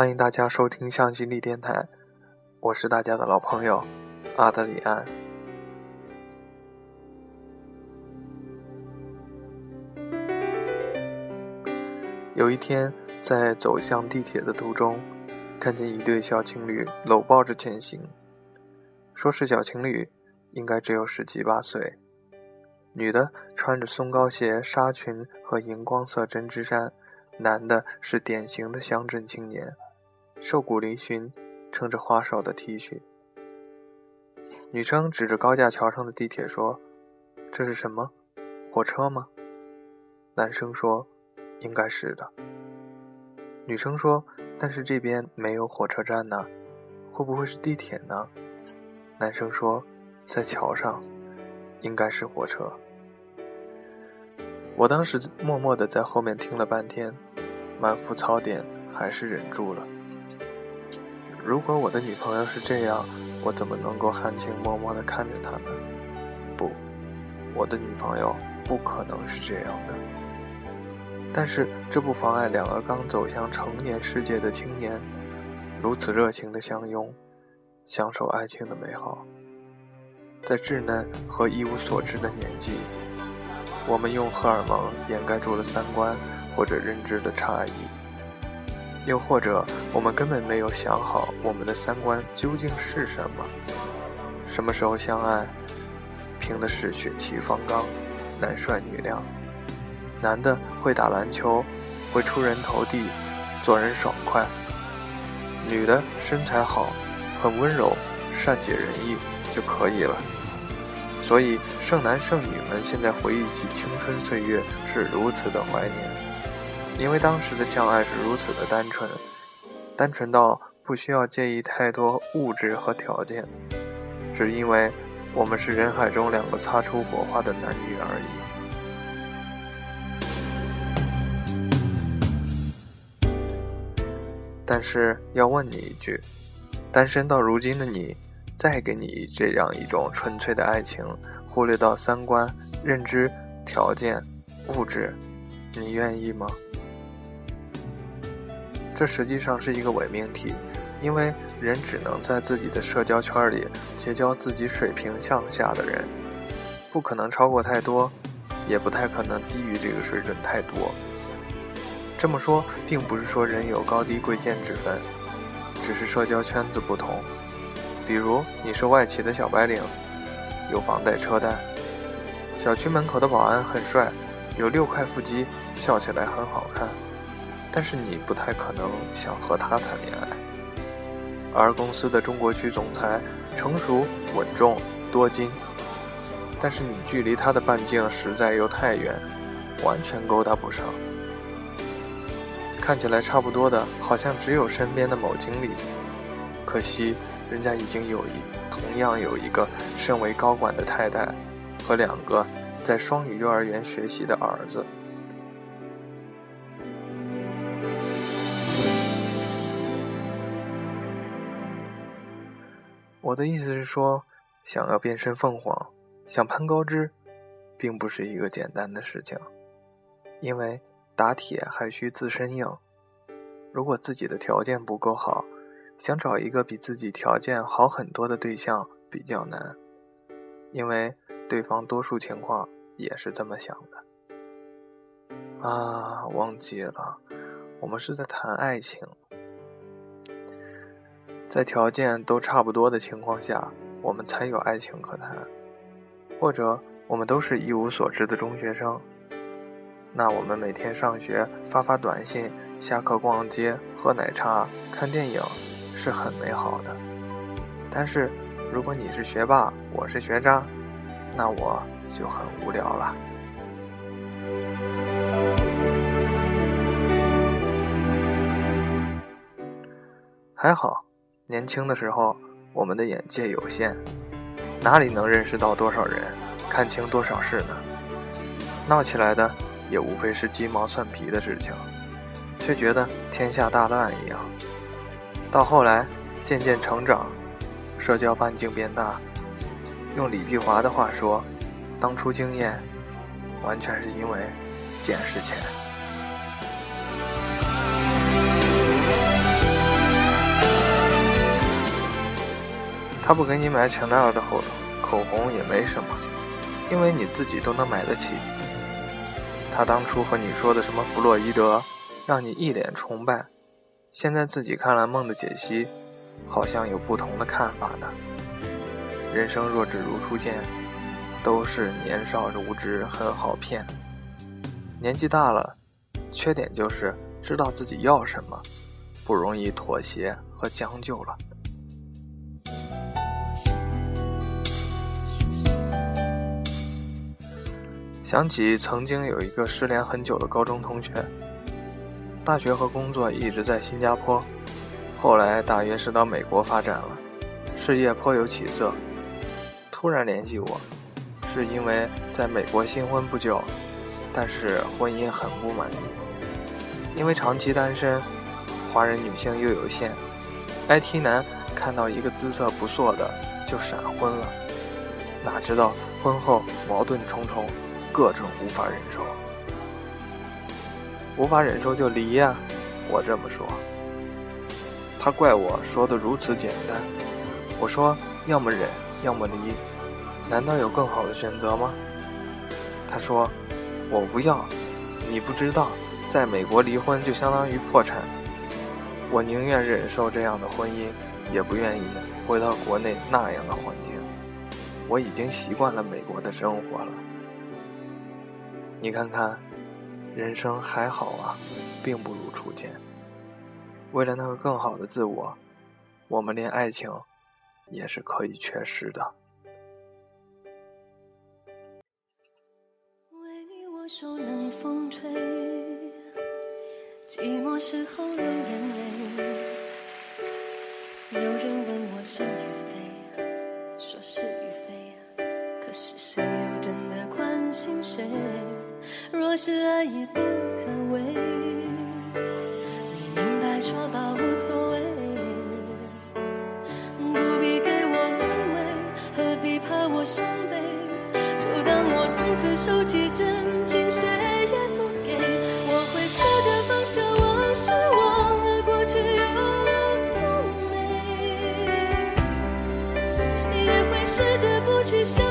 欢迎大家收听向心力电台，我是大家的老朋友阿德里安。有一天，在走向地铁的途中，看见一对小情侣搂抱着前行。说是小情侣，应该只有十七八岁。女的穿着松糕鞋、纱裙和荧光色针织衫。男的是典型的乡镇青年，瘦骨嶙峋，撑着花哨的 T 恤。女生指着高架桥上的地铁说：“这是什么？火车吗？”男生说：“应该是的。”女生说：“但是这边没有火车站呢，会不会是地铁呢？”男生说：“在桥上，应该是火车。”我当时默默的在后面听了半天。满腹槽点，还是忍住了。如果我的女朋友是这样，我怎么能够含情脉脉地看着她呢？不，我的女朋友不可能是这样的。但是这不妨碍两个刚走向成年世界的青年，如此热情的相拥，享受爱情的美好。在稚嫩和一无所知的年纪，我们用荷尔蒙掩盖住了三观。或者认知的差异，又或者我们根本没有想好我们的三观究竟是什么。什么时候相爱，凭的是血气方刚、男帅女靓。男的会打篮球，会出人头地，做人爽快；女的身材好，很温柔，善解人意就可以了。所以剩男剩女们现在回忆起青春岁月，是如此的怀念。因为当时的相爱是如此的单纯，单纯到不需要介意太多物质和条件，只因为我们是人海中两个擦出火花的男女而已。但是要问你一句，单身到如今的你，再给你这样一种纯粹的爱情，忽略到三观、认知、条件、物质，你愿意吗？这实际上是一个伪命题，因为人只能在自己的社交圈里结交自己水平向下的人，不可能超过太多，也不太可能低于这个水准太多。这么说，并不是说人有高低贵贱之分，只是社交圈子不同。比如你是外企的小白领，有房贷车贷，小区门口的保安很帅，有六块腹肌，笑起来很好看。但是你不太可能想和他谈恋爱，而公司的中国区总裁成熟稳重多金，但是你距离他的半径实在又太远，完全勾搭不上。看起来差不多的，好像只有身边的某经理，可惜人家已经有一同样有一个身为高管的太太，和两个在双语幼儿园学习的儿子。我的意思是说，想要变身凤凰，想攀高枝，并不是一个简单的事情，因为打铁还需自身硬。如果自己的条件不够好，想找一个比自己条件好很多的对象比较难，因为对方多数情况也是这么想的。啊，忘记了，我们是在谈爱情。在条件都差不多的情况下，我们才有爱情可谈；或者我们都是一无所知的中学生，那我们每天上学发发短信，下课逛街喝奶茶看电影，是很美好的。但是如果你是学霸，我是学渣，那我就很无聊了。还好。年轻的时候，我们的眼界有限，哪里能认识到多少人，看清多少事呢？闹起来的也无非是鸡毛蒜皮的事情，却觉得天下大乱一样。到后来渐渐成长，社交半径变大，用李碧华的话说，当初经验，完全是因为见识浅。他不给你买 Chanel 的口口红也没什么，因为你自己都能买得起。他当初和你说的什么弗洛伊德，让你一脸崇拜，现在自己看了梦的解析，好像有不同的看法呢。人生若只如初见，都是年少无知，很好骗。年纪大了，缺点就是知道自己要什么，不容易妥协和将就了。想起曾经有一个失联很久的高中同学，大学和工作一直在新加坡，后来大约是到美国发展了，事业颇有起色，突然联系我，是因为在美国新婚不久，但是婚姻很不满意，因为长期单身，华人女性又有限，IT 男看到一个姿色不错的就闪婚了，哪知道婚后矛盾重重。各种无法忍受，无法忍受就离呀！我这么说，他怪我说的如此简单。我说要么忍，要么离，难道有更好的选择吗？他说我不要，你不知道，在美国离婚就相当于破产。我宁愿忍受这样的婚姻，也不愿意回到国内那样的环境。我已经习惯了美国的生活了。你看看，人生还好啊，并不如初见。为了那个更好的自我，我们连爱情也是可以缺失的。为你我受冷风吹，寂寞时候流眼泪。有人问我是与非，说是与非，是爱已不可为，你明白说吧无所谓，不必给我安慰，何必怕我伤悲？就当我从此收起真情，谁也不给。我会试着放下往事，忘了过去有多美，也会试着不去想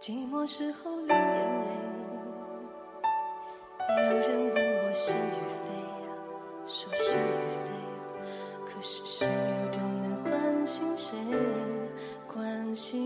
寂寞时候流眼泪。有人问我是与非说是与非可是谁又真的关心谁？关心